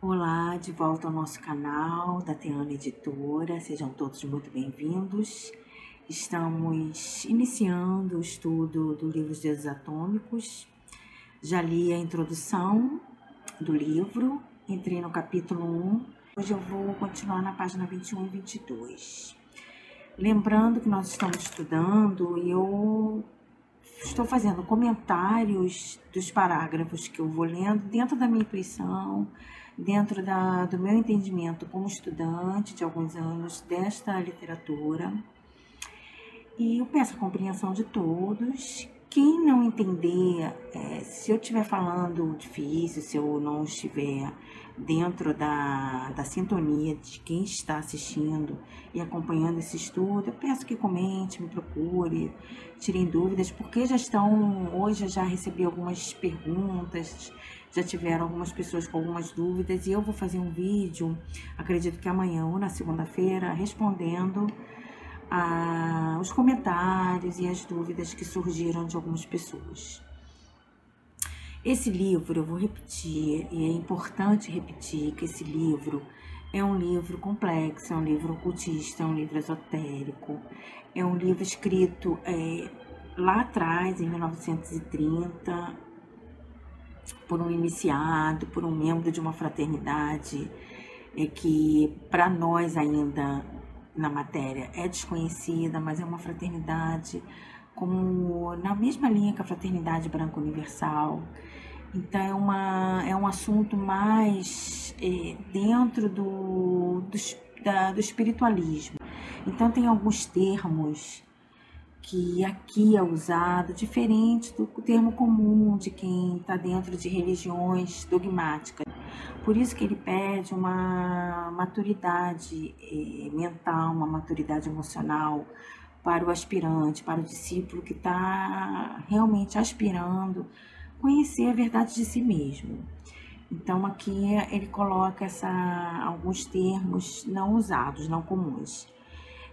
Olá, de volta ao nosso canal da Teana Editora, sejam todos muito bem-vindos. Estamos iniciando o estudo do livro Os Dedos Atômicos. Já li a introdução do livro, entrei no capítulo 1. Hoje eu vou continuar na página 21 e 22. Lembrando que nós estamos estudando e eu estou fazendo comentários dos parágrafos que eu vou lendo dentro da minha intuição, dentro da, do meu entendimento como estudante de alguns anos desta literatura. E eu peço a compreensão de todos. Quem não entender, é, se eu estiver falando difícil, se eu não estiver dentro da, da sintonia de quem está assistindo e acompanhando esse estudo, eu peço que comente, me procure, tirem dúvidas, porque já estão, hoje eu já recebi algumas perguntas, já tiveram algumas pessoas com algumas dúvidas e eu vou fazer um vídeo, acredito que amanhã ou na segunda-feira, respondendo a, os comentários e as dúvidas que surgiram de algumas pessoas. Esse livro, eu vou repetir, e é importante repetir que esse livro é um livro complexo, é um livro ocultista, é um livro esotérico, é um livro escrito é, lá atrás, em 1930, por um iniciado, por um membro de uma fraternidade é que para nós ainda na matéria é desconhecida, mas é uma fraternidade como na mesma linha que a fraternidade branca universal. Então é, uma, é um assunto mais é, dentro do, do, da, do espiritualismo. Então tem alguns termos que aqui é usado diferente do termo comum de quem está dentro de religiões dogmáticas. Por isso que ele pede uma maturidade eh, mental, uma maturidade emocional para o aspirante, para o discípulo que está realmente aspirando conhecer a verdade de si mesmo. Então aqui ele coloca essa, alguns termos não usados, não comuns.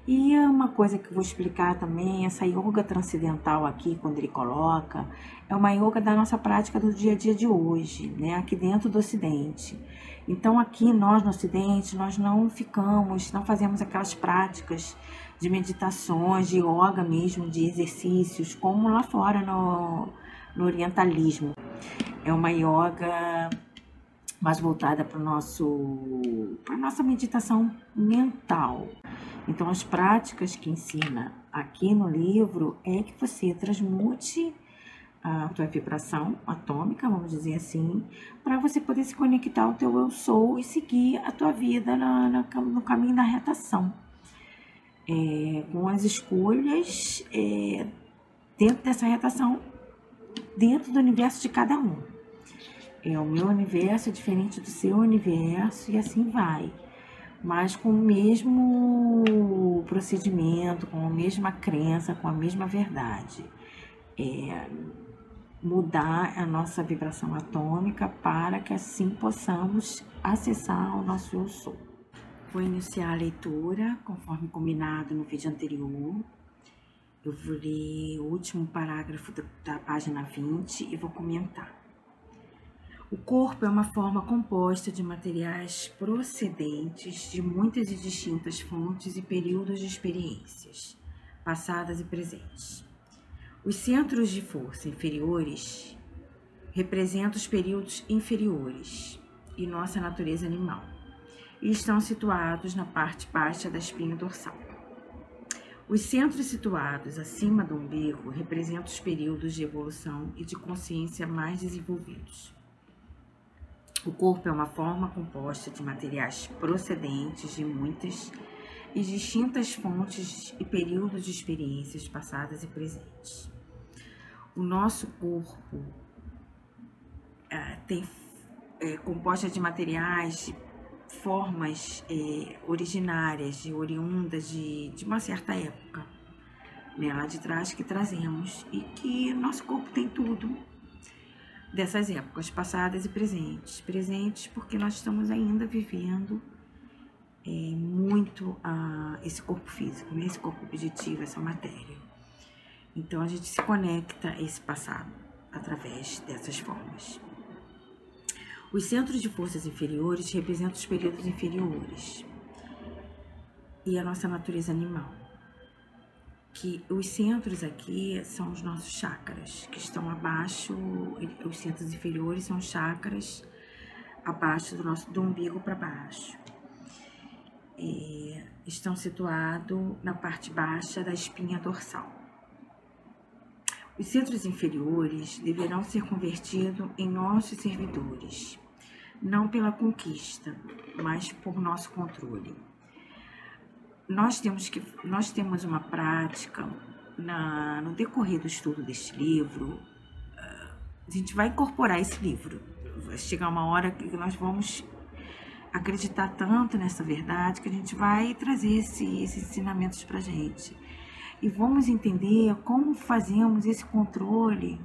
E uma coisa que eu vou explicar também, essa yoga transcendental aqui, quando ele coloca, é uma yoga da nossa prática do dia a dia de hoje, né? Aqui dentro do Ocidente. Então aqui nós no Ocidente, nós não ficamos, não fazemos aquelas práticas de meditações, de yoga mesmo, de exercícios, como lá fora no, no orientalismo. É uma yoga mais voltada para nosso para nossa meditação mental. Então as práticas que ensina aqui no livro é que você transmute a tua vibração atômica, vamos dizer assim, para você poder se conectar ao teu eu sou e seguir a tua vida na, na, no caminho da retação. É, com as escolhas é, dentro dessa retação, dentro do universo de cada um. É, o meu universo é diferente do seu universo e assim vai. Mas com o mesmo procedimento, com a mesma crença, com a mesma verdade. É, mudar a nossa vibração atômica para que assim possamos acessar o nosso eu sou. Vou iniciar a leitura conforme combinado no vídeo anterior. Eu vou ler o último parágrafo da, da página 20 e vou comentar. O corpo é uma forma composta de materiais procedentes de muitas e distintas fontes e períodos de experiências, passadas e presentes. Os centros de força inferiores representam os períodos inferiores e nossa natureza animal, e estão situados na parte baixa da espinha dorsal. Os centros situados acima do umbigo representam os períodos de evolução e de consciência mais desenvolvidos. O corpo é uma forma composta de materiais procedentes de muitas e distintas fontes e períodos de experiências passadas e presentes. O nosso corpo é, tem é, composta de materiais, de formas é, originárias, e oriundas de, de uma certa época, né, lá de trás que trazemos e que nosso corpo tem tudo dessas épocas passadas e presentes. Presentes porque nós estamos ainda vivendo é, muito a, esse corpo físico, né? esse corpo objetivo, essa matéria. Então a gente se conecta a esse passado através dessas formas. Os centros de forças inferiores representam os períodos inferiores e a nossa natureza animal. Que os centros aqui são os nossos chakras, que estão abaixo, os centros inferiores são chakras abaixo do nosso do umbigo para baixo. É, estão situados na parte baixa da espinha dorsal. Os centros inferiores deverão ser convertidos em nossos servidores não pela conquista, mas por nosso controle. Nós temos que nós temos uma prática na, no decorrer do estudo deste livro, a gente vai incorporar esse livro. Vai chegar uma hora que nós vamos acreditar tanto nessa verdade que a gente vai trazer esse, esses ensinamentos para gente. E vamos entender como fazemos esse controle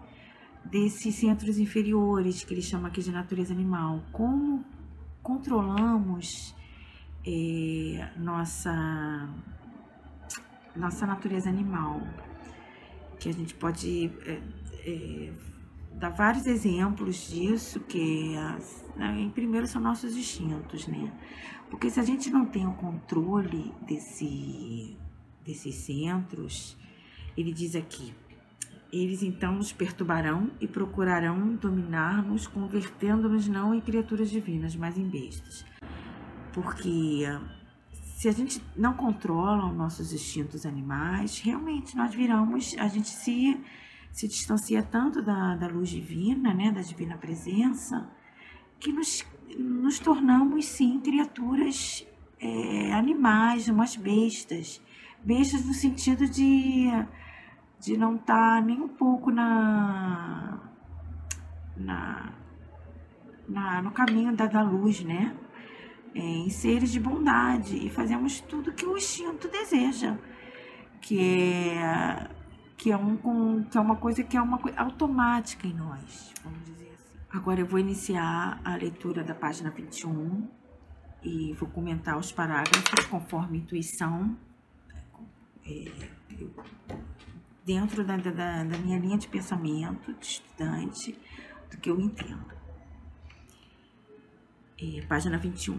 desses centros inferiores, que ele chama aqui de natureza animal. Como controlamos é, nossa, nossa natureza animal, que a gente pode é, é, dar vários exemplos disso, que né, em primeiro são nossos instintos, né? Porque se a gente não tem o controle desse, desses centros, ele diz aqui, eles então nos perturbarão e procurarão dominar-nos, convertendo-nos não em criaturas divinas, mas em bestas. Porque se a gente não controla os nossos instintos animais, realmente nós viramos, a gente se, se distancia tanto da, da luz divina, né, da divina presença, que nos, nos tornamos sim criaturas é, animais, umas bestas. Bestas no sentido de de não estar tá nem um pouco na, na, na no caminho da, da luz, né? Em seres de bondade e fazemos tudo que o instinto deseja, que é que é, um, que é uma coisa que é uma coisa automática em nós, vamos dizer assim. Agora eu vou iniciar a leitura da página 21 e vou comentar os parágrafos conforme intuição. É, dentro da, da, da minha linha de pensamento de estudante, do que eu entendo. É, página 21.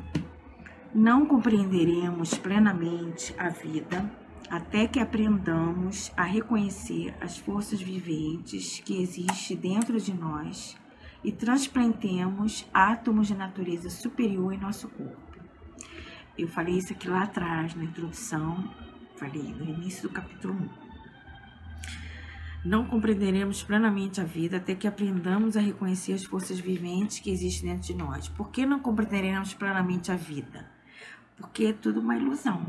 Não compreenderemos plenamente a vida até que aprendamos a reconhecer as forças viventes que existem dentro de nós e transplantemos átomos de natureza superior em nosso corpo. Eu falei isso aqui lá atrás, na introdução, falei no início do capítulo 1. Não compreenderemos plenamente a vida até que aprendamos a reconhecer as forças viventes que existem dentro de nós. Por que não compreenderemos plenamente a vida? Porque é tudo uma ilusão.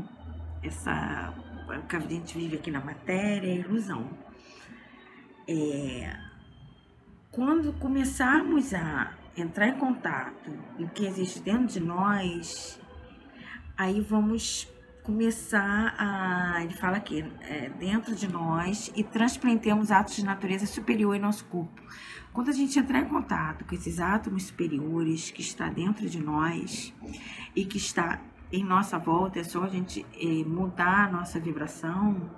Essa o que a gente vive aqui na matéria é ilusão. É, quando começarmos a entrar em contato com o que existe dentro de nós, aí vamos começar a. Ele fala aqui, é, dentro de nós e transplantemos atos de natureza superior em nosso corpo. Quando a gente entrar em contato com esses átomos superiores que está dentro de nós e que está em nossa volta, é só a gente é, mudar a nossa vibração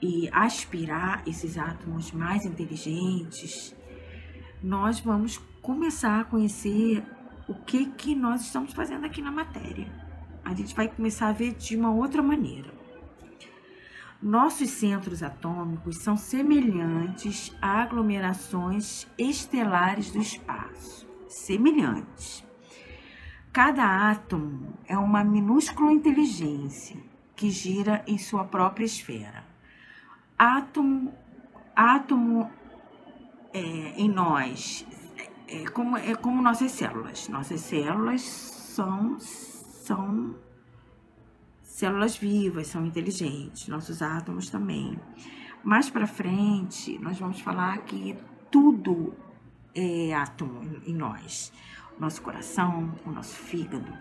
e aspirar esses átomos mais inteligentes, nós vamos começar a conhecer o que, que nós estamos fazendo aqui na matéria a gente vai começar a ver de uma outra maneira. Nossos centros atômicos são semelhantes a aglomerações estelares do espaço. Semelhantes. Cada átomo é uma minúscula inteligência que gira em sua própria esfera. Átomo, átomo é, em nós é como, é como nossas células. Nossas células são são células vivas, são inteligentes, nossos átomos também. Mais para frente, nós vamos falar que tudo é átomo em nós. Nosso coração, o nosso fígado,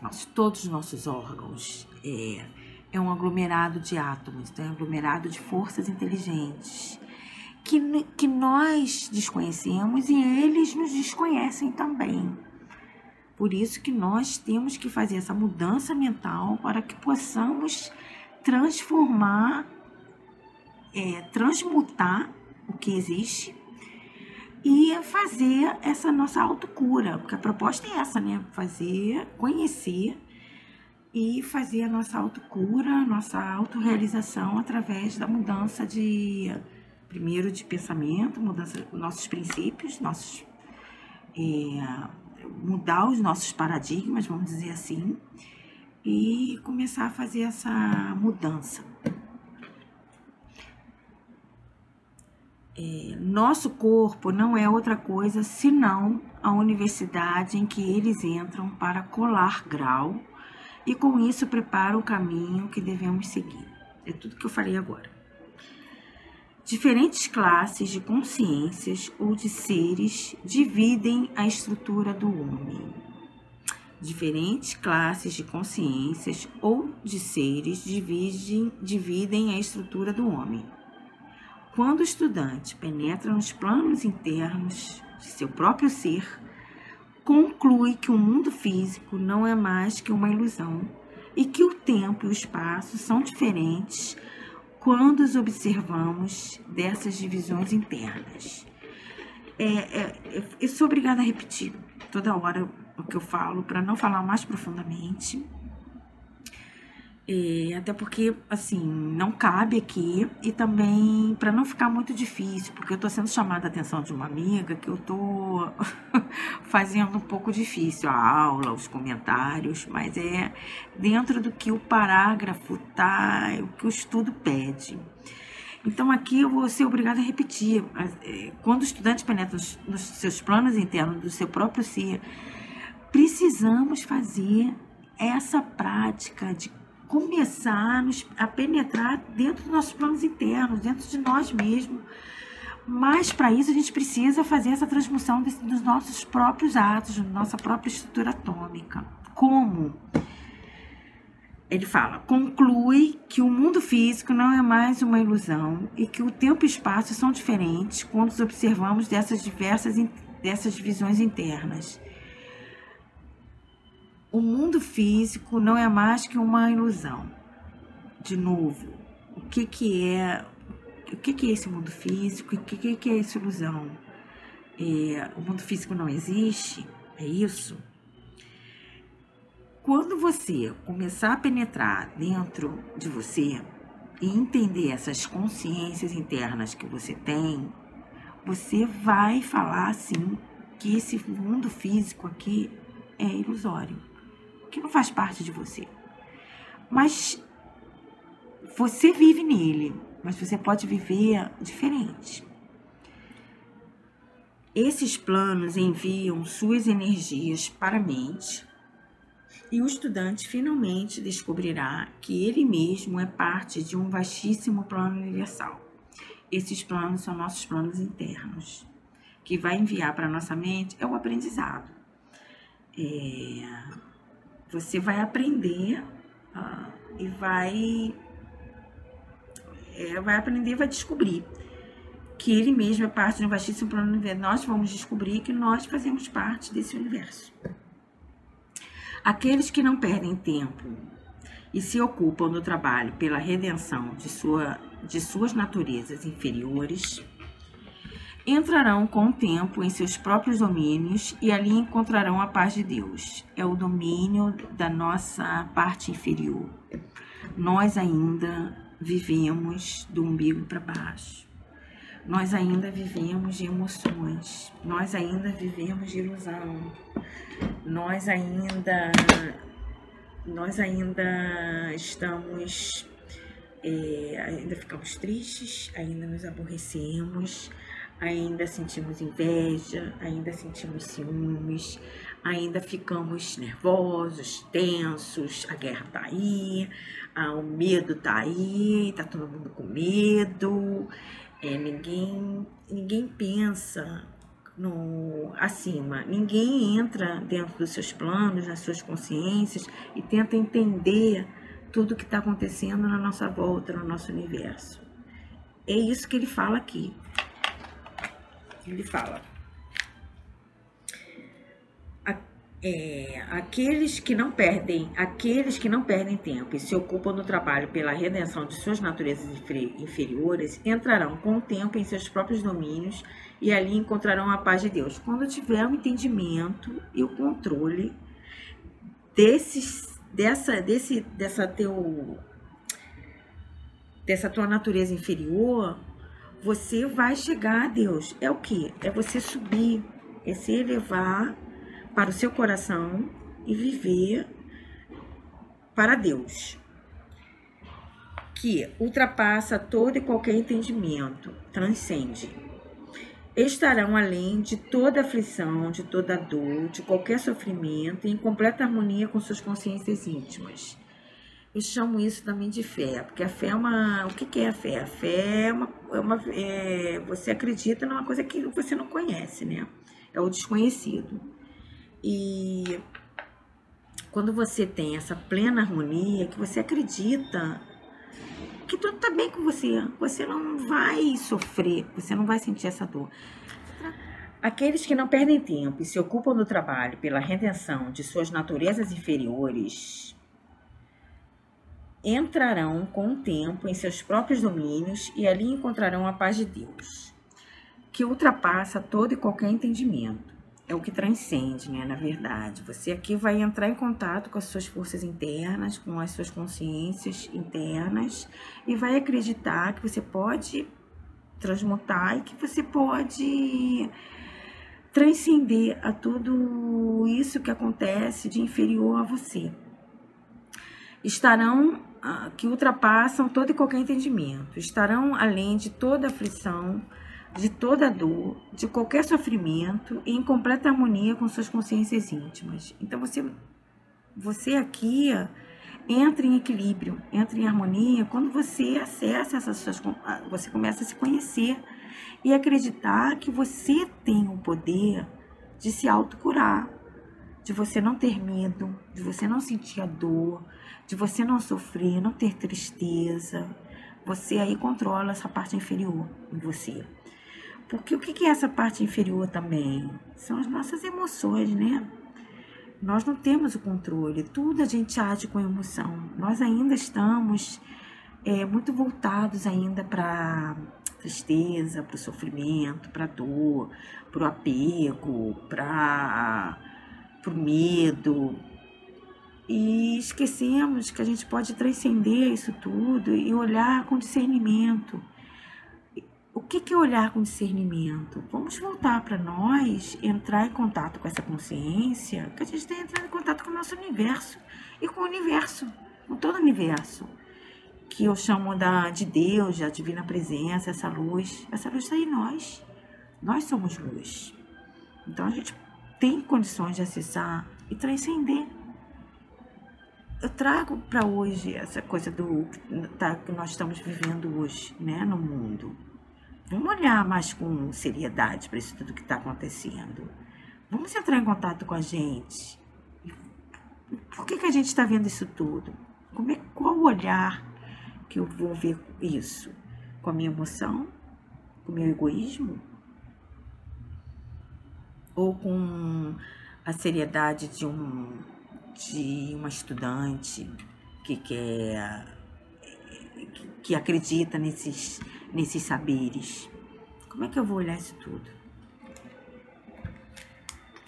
nosso, todos os nossos órgãos é, é um aglomerado de átomos, é um aglomerado de forças inteligentes que, que nós desconhecemos e eles nos desconhecem também. Por isso que nós temos que fazer essa mudança mental para que possamos transformar, é, transmutar o que existe e fazer essa nossa autocura, porque a proposta é essa, né? Fazer, conhecer e fazer a nossa autocura, nossa autorrealização através da mudança de primeiro de pensamento, mudança nossos princípios, nossos é, mudar os nossos paradigmas, vamos dizer assim, e começar a fazer essa mudança. É, nosso corpo não é outra coisa senão a universidade em que eles entram para colar grau e com isso preparam o caminho que devemos seguir. É tudo que eu falei agora. Diferentes classes de consciências ou de seres dividem a estrutura do homem. Diferentes classes de consciências ou de seres dividem, dividem a estrutura do homem. Quando o estudante penetra nos planos internos de seu próprio ser, conclui que o mundo físico não é mais que uma ilusão e que o tempo e o espaço são diferentes quando os observamos dessas divisões internas. É, é, eu sou obrigada a repetir toda hora o que eu falo para não falar mais profundamente é, até porque, assim, não cabe aqui e também para não ficar muito difícil, porque eu estou sendo chamada a atenção de uma amiga que eu estou fazendo um pouco difícil a aula, os comentários, mas é dentro do que o parágrafo tá, o que o estudo pede. Então aqui eu vou ser obrigada a repetir. É, quando o estudante penetra nos seus planos internos do seu próprio ser, precisamos fazer essa prática de começar a penetrar dentro dos nossos planos internos, dentro de nós mesmos. Mas para isso a gente precisa fazer essa transmissão dos nossos próprios atos, da nossa própria estrutura atômica. Como? Ele fala: conclui que o mundo físico não é mais uma ilusão e que o tempo e espaço são diferentes quando os observamos dessas diversas dessas divisões internas o mundo físico não é mais que uma ilusão. De novo, o que, que é o que, que é esse mundo físico? O que, que, que é essa ilusão? É, o mundo físico não existe? É isso? Quando você começar a penetrar dentro de você e entender essas consciências internas que você tem, você vai falar assim que esse mundo físico aqui é ilusório que não faz parte de você. Mas você vive nele, mas você pode viver diferente. Esses planos enviam suas energias para a mente e o estudante finalmente descobrirá que ele mesmo é parte de um vastíssimo plano universal. Esses planos são nossos planos internos. Que vai enviar para nossa mente é o aprendizado. É, você vai aprender uh, e vai, é, vai aprender e vai descobrir que ele mesmo é parte de um vastíssimo plano universo. Nós vamos descobrir que nós fazemos parte desse universo. Aqueles que não perdem tempo e se ocupam do trabalho pela redenção de, sua, de suas naturezas inferiores entrarão com o tempo em seus próprios domínios e ali encontrarão a paz de Deus. É o domínio da nossa parte inferior. Nós ainda vivemos do umbigo para baixo. Nós ainda vivemos de emoções. Nós ainda vivemos de ilusão. Nós ainda nós ainda estamos é, ainda ficamos tristes, ainda nos aborrecemos, ainda sentimos inveja, ainda sentimos ciúmes, ainda ficamos nervosos, tensos, a guerra tá aí, o medo tá aí, tá todo mundo com medo, é, ninguém, ninguém pensa no acima, ninguém entra dentro dos seus planos, nas suas consciências e tenta entender tudo que está acontecendo na nossa volta, no nosso universo. É isso que ele fala aqui. Ele fala: é, aqueles que não perdem, aqueles que não perdem tempo e se ocupam no trabalho pela redenção de suas naturezas inferiores, entrarão com o tempo em seus próprios domínios e ali encontrarão a paz de Deus. Quando tiver o entendimento e o controle desses, dessa, desse, dessa teu, dessa tua natureza inferior, você vai chegar a Deus. É o que? É você subir, é se elevar para o seu coração e viver para Deus, que ultrapassa todo e qualquer entendimento, transcende. Estarão além de toda aflição, de toda dor, de qualquer sofrimento, em completa harmonia com suas consciências íntimas. Eu chamo isso também de fé, porque a fé é uma. O que, é a fé? A fé é uma. É uma é, você acredita numa coisa que você não conhece, né? É o desconhecido. E quando você tem essa plena harmonia, que você acredita que tudo está bem com você, você não vai sofrer, você não vai sentir essa dor. Aqueles que não perdem tempo e se ocupam do trabalho pela redenção de suas naturezas inferiores entrarão com o tempo em seus próprios domínios e ali encontrarão a paz de Deus, que ultrapassa todo e qualquer entendimento é o que transcende, né? Na verdade, você aqui vai entrar em contato com as suas forças internas, com as suas consciências internas e vai acreditar que você pode transmutar e que você pode transcender a tudo isso que acontece de inferior a você. Estarão que ultrapassam todo e qualquer entendimento, estarão além de toda aflição de toda dor, de qualquer sofrimento em completa harmonia com suas consciências íntimas. Então você você aqui entra em equilíbrio, entra em harmonia. Quando você acessa essas suas você começa a se conhecer e acreditar que você tem o poder de se autocurar, de você não ter medo, de você não sentir a dor, de você não sofrer, não ter tristeza. Você aí controla essa parte inferior em você. Porque o que é essa parte inferior também? São as nossas emoções, né? Nós não temos o controle, tudo a gente age com emoção. Nós ainda estamos é, muito voltados ainda para tristeza, para o sofrimento, para dor, para o apego, para o medo. E esquecemos que a gente pode transcender isso tudo e olhar com discernimento o que é olhar com discernimento? Vamos voltar para nós, entrar em contato com essa consciência, que a gente tem entrado em contato com o nosso universo e com o universo, com todo o universo, que eu chamo da, de Deus, da divina presença, essa luz. Essa luz está em nós. Nós somos luz. Então a gente tem condições de acessar e transcender. Eu trago para hoje essa coisa do tá, que nós estamos vivendo hoje, né, no mundo Vamos olhar mais com seriedade para isso tudo que está acontecendo. Vamos entrar em contato com a gente. Por que, que a gente está vendo isso tudo? Como é, qual o olhar que eu vou ver isso? Com a minha emoção? Com o meu egoísmo? Ou com a seriedade de, um, de uma estudante que quer que acredita nesses nesses saberes. Como é que eu vou olhar isso tudo?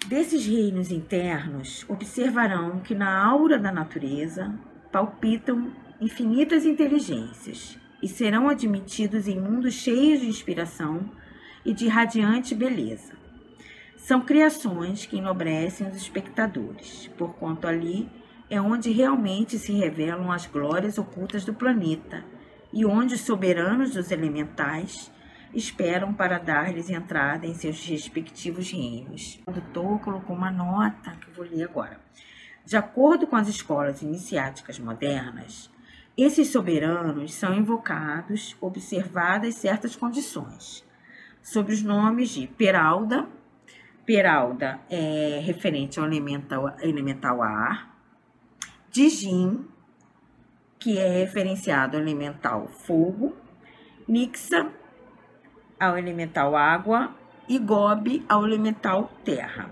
Desses reinos internos, observarão que na aura da natureza palpitam infinitas inteligências e serão admitidos em mundos cheios de inspiração e de radiante beleza. São criações que enobrecem os espectadores, porquanto ali é onde realmente se revelam as glórias ocultas do planeta e onde os soberanos dos elementais esperam para dar-lhes entrada em seus respectivos reinos. O doutor colocou uma nota que eu vou ler agora. De acordo com as escolas iniciáticas modernas, esses soberanos são invocados observadas certas condições, sob os nomes de Peralda, Peralda é referente ao elemental, elemental ar, Dijin, que é referenciado ao elemental fogo, Nixa ao elemental água e Gobi ao elemental terra.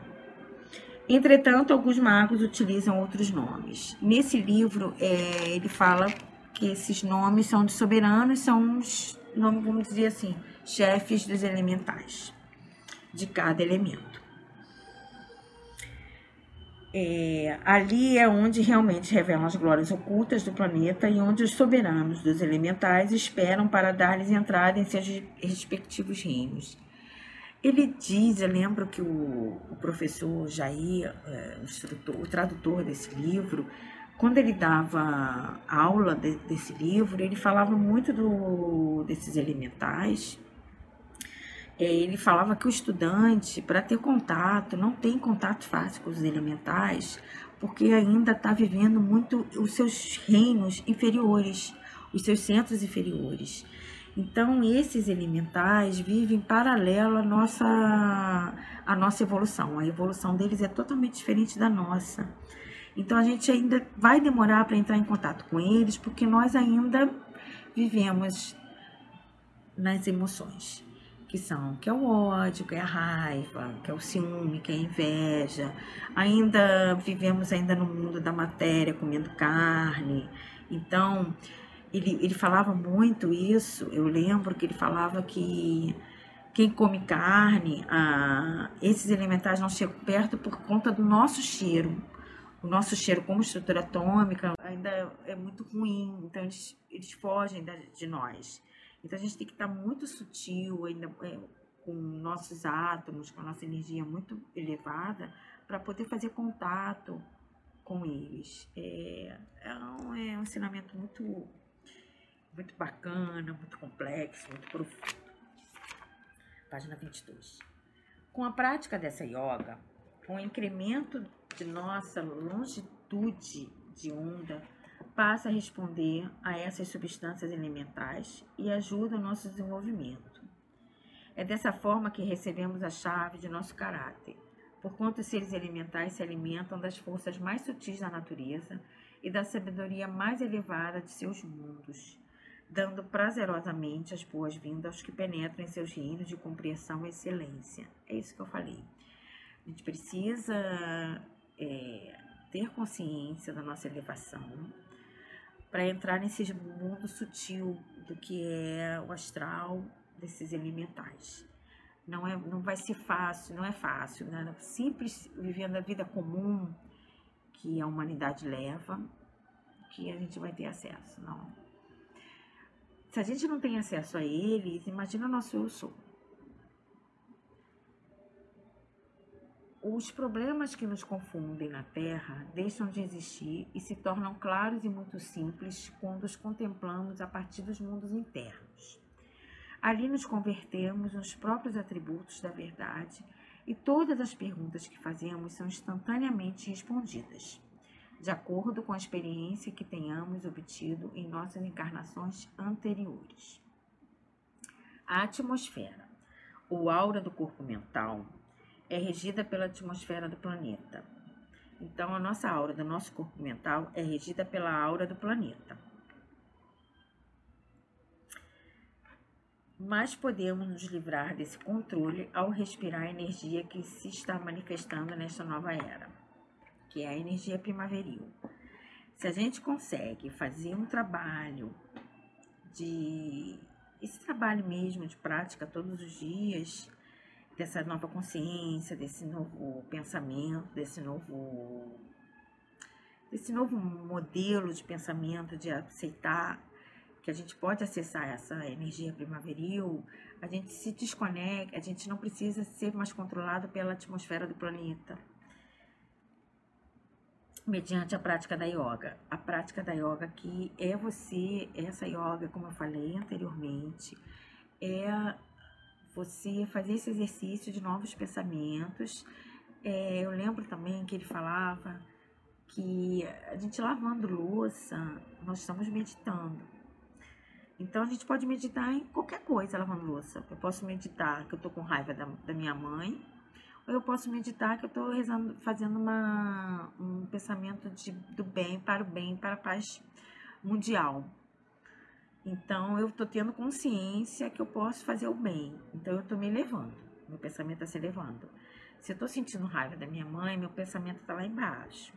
Entretanto, alguns magos utilizam outros nomes. Nesse livro, é, ele fala que esses nomes são de soberanos, são os nomes, vamos dizer assim, chefes dos elementais, de cada elemento. É, ali é onde realmente revelam as glórias ocultas do planeta e onde os soberanos dos elementais esperam para dar-lhes entrada em seus respectivos reinos. Ele diz, eu lembro que o, o professor Jair, é, o, tradutor desse livro, quando ele dava aula de, desse livro, ele falava muito do, desses elementais. É, ele falava que o estudante, para ter contato, não tem contato fácil com os elementais, porque ainda está vivendo muito os seus reinos inferiores, os seus centros inferiores. Então, esses elementais vivem paralelo à nossa, à nossa evolução. A evolução deles é totalmente diferente da nossa. Então, a gente ainda vai demorar para entrar em contato com eles, porque nós ainda vivemos nas emoções, que são que é o ódio, que é a raiva, que é o ciúme, que é a inveja. Ainda vivemos ainda no mundo da matéria, comendo carne. Então, ele, ele falava muito isso. Eu lembro que ele falava que quem come carne, ah, esses elementares não chegam perto por conta do nosso cheiro. O nosso cheiro, como estrutura atômica, ainda é muito ruim, então eles, eles fogem de nós. Então a gente tem que estar muito sutil, ainda é, com nossos átomos, com a nossa energia muito elevada, para poder fazer contato com eles. É, é, um, é um ensinamento muito muito bacana, muito complexo, muito profundo. Página 22. Com a prática dessa yoga, com o incremento de nossa longitude de onda, passa a responder a essas substâncias elementais e ajuda o nosso desenvolvimento. É dessa forma que recebemos a chave de nosso caráter, porquanto os seres elementais se alimentam das forças mais sutis da natureza e da sabedoria mais elevada de seus mundos dando prazerosamente as boas-vindas aos que penetram em seus reinos de compreensão e excelência. É isso que eu falei. A gente precisa é, ter consciência da nossa elevação para entrar nesse mundo sutil do que é o astral desses elementais. Não, é, não vai ser fácil, não é fácil, né? Simples vivendo a vida comum que a humanidade leva, que a gente vai ter acesso, não. Se a gente não tem acesso a eles, imagina o nosso eu sou. Os problemas que nos confundem na Terra deixam de existir e se tornam claros e muito simples quando os contemplamos a partir dos mundos internos. Ali nos convertemos nos próprios atributos da verdade e todas as perguntas que fazemos são instantaneamente respondidas de acordo com a experiência que tenhamos obtido em nossas encarnações anteriores. A atmosfera, ou aura do corpo mental, é regida pela atmosfera do planeta. Então, a nossa aura do nosso corpo mental é regida pela aura do planeta. Mas podemos nos livrar desse controle ao respirar a energia que se está manifestando nesta nova era que é a energia primaveril. Se a gente consegue fazer um trabalho de esse trabalho mesmo de prática todos os dias, dessa nova consciência, desse novo pensamento, desse novo desse novo modelo de pensamento de aceitar que a gente pode acessar essa energia primaveril, a gente se desconecta, a gente não precisa ser mais controlado pela atmosfera do planeta mediante a prática da yoga. A prática da yoga aqui é você, essa yoga, como eu falei anteriormente, é você fazer esse exercício de novos pensamentos. É, eu lembro também que ele falava que a gente lavando louça, nós estamos meditando. Então a gente pode meditar em qualquer coisa lavando louça. Eu posso meditar que eu tô com raiva da, da minha mãe, ou eu posso meditar que eu estou fazendo uma, um pensamento de, do bem para o bem, para a paz mundial. Então eu estou tendo consciência que eu posso fazer o bem. Então eu estou me elevando, meu pensamento está se elevando. Se eu tô sentindo raiva da minha mãe, meu pensamento tá lá embaixo.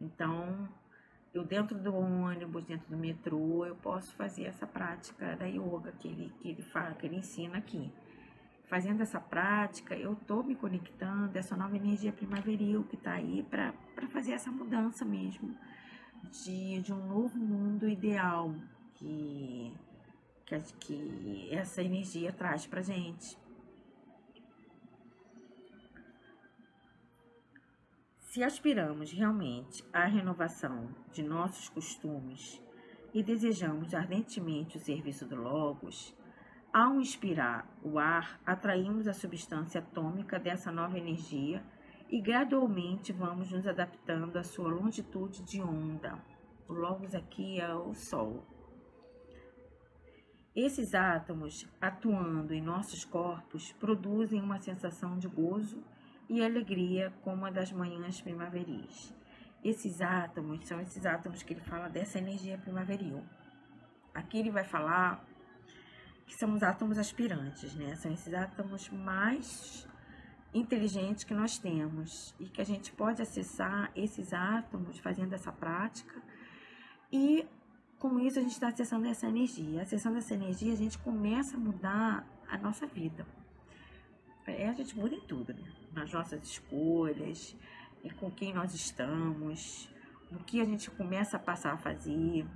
Então, eu dentro do ônibus, dentro do metrô, eu posso fazer essa prática da yoga que ele, que ele fala, que ele ensina aqui. Fazendo essa prática, eu estou me conectando essa nova energia primaveril que está aí para fazer essa mudança mesmo de, de um novo mundo ideal que, que, que essa energia traz para gente. Se aspiramos realmente à renovação de nossos costumes e desejamos ardentemente o serviço do Logos, ao inspirar o ar, atraímos a substância atômica dessa nova energia e gradualmente vamos nos adaptando à sua longitude de onda. O Logos aqui é o Sol. Esses átomos, atuando em nossos corpos, produzem uma sensação de gozo e alegria como a das manhãs primaveris. Esses átomos são esses átomos que ele fala dessa energia primaveril. Aqui ele vai falar que são os átomos aspirantes, né? São esses átomos mais inteligentes que nós temos e que a gente pode acessar esses átomos fazendo essa prática e com isso a gente está acessando essa energia. Acessando essa energia, a gente começa a mudar a nossa vida. É, a gente muda em tudo, né? Nas nossas escolhas, e com quem nós estamos, o que a gente começa a passar a fazer,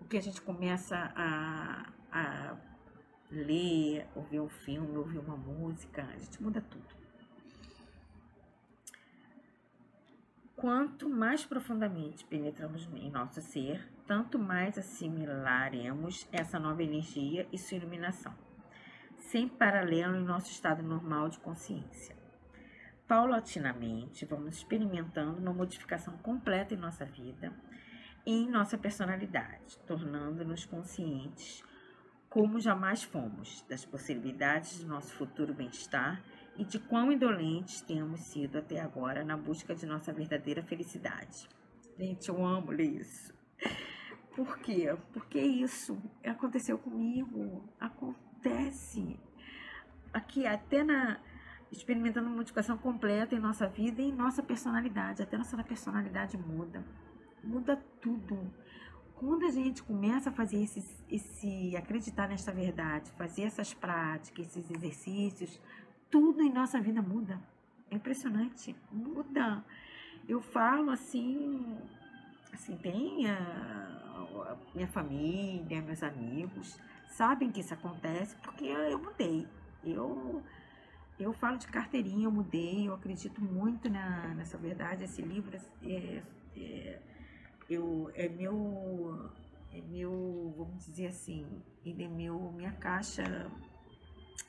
o que a gente começa a, a ler, ouvir um filme, ouvir uma música, a gente muda tudo. Quanto mais profundamente penetramos em nosso ser, tanto mais assimilaremos essa nova energia e sua iluminação sem paralelo em nosso estado normal de consciência. Paulatinamente, vamos experimentando uma modificação completa em nossa vida e em nossa personalidade, tornando-nos conscientes como jamais fomos das possibilidades de nosso futuro bem-estar e de quão indolentes temos sido até agora na busca de nossa verdadeira felicidade. Gente, eu amo ler isso. Por quê? Porque isso aconteceu comigo. Acontece aqui até na experimentando modificação completa em nossa vida e em nossa personalidade. Até nossa personalidade muda. Muda tudo. Quando a gente começa a fazer esse, esse acreditar nesta verdade, fazer essas práticas, esses exercícios, tudo em nossa vida muda. É impressionante, muda. Eu falo assim, assim, tem a, a minha família, meus amigos, sabem que isso acontece porque eu mudei. Eu eu falo de carteirinha, eu mudei, eu acredito muito na, nessa verdade. Esse livro é, é, eu, é meu, é meu, vamos dizer assim, ele é meu, minha caixa,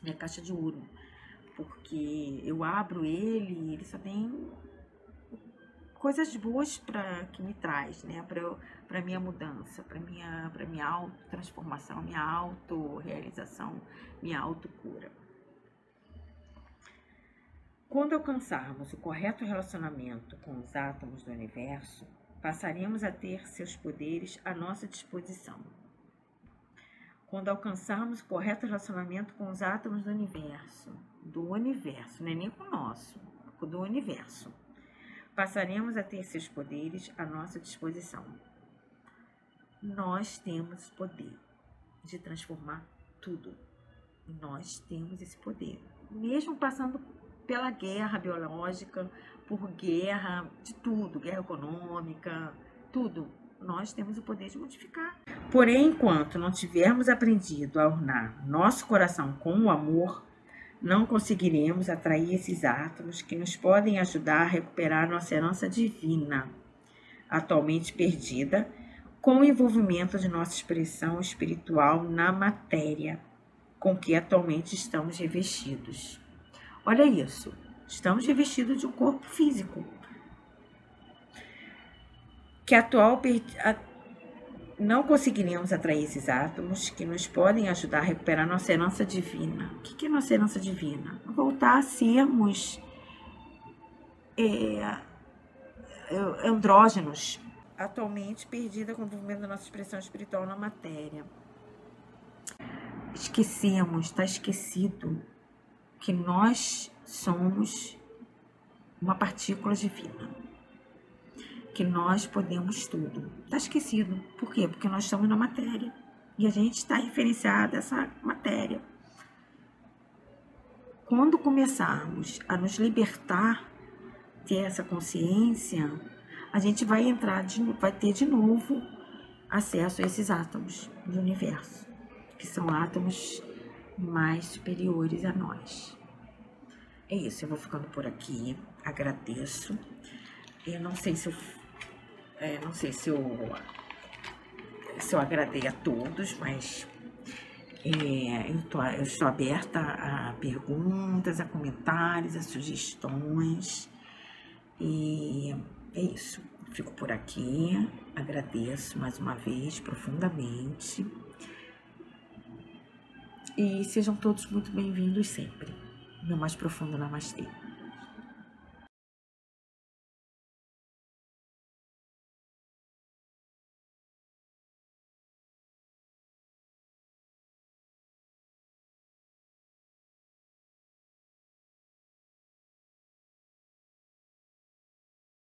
minha caixa de ouro. Porque eu abro ele, ele só tem coisas boas para que me traz, né, para minha mudança, para minha para minha auto transformação, minha auto realização, minha autocura. Quando alcançarmos o correto relacionamento com os átomos do universo, passaremos a ter seus poderes à nossa disposição. Quando alcançarmos o correto relacionamento com os átomos do universo, do universo, não é nem com o nosso, do universo passaremos a ter seus poderes à nossa disposição. Nós temos poder de transformar tudo. Nós temos esse poder. Mesmo passando pela guerra biológica, por guerra de tudo, guerra econômica, tudo, nós temos o poder de modificar. Porém, enquanto não tivermos aprendido a ornar nosso coração com o amor, não conseguiremos atrair esses átomos que nos podem ajudar a recuperar nossa herança divina, atualmente perdida, com o envolvimento de nossa expressão espiritual na matéria com que atualmente estamos revestidos. Olha isso, estamos revestidos de um corpo físico que atual não conseguiríamos atrair esses átomos que nos podem ajudar a recuperar nossa herança divina. O que é nossa herança divina? Voltar a sermos é, é, andrógenos, atualmente perdida com o movimento da nossa expressão espiritual na matéria. Esquecemos, está esquecido que nós somos uma partícula divina. Que nós podemos tudo. Está esquecido. Por quê? Porque nós estamos na matéria. E a gente está referenciado a essa matéria. Quando começarmos a nos libertar, ter essa consciência, a gente vai entrar, de, vai ter de novo acesso a esses átomos do universo, que são átomos mais superiores a nós. É isso, eu vou ficando por aqui. Agradeço. Eu não sei se eu, é, não sei se eu, se eu agradei a todos, mas é, eu, tô, eu estou aberta a perguntas, a comentários, a sugestões. E é isso. Fico por aqui. Agradeço mais uma vez profundamente. E sejam todos muito bem-vindos sempre. Meu mais profundo namastê.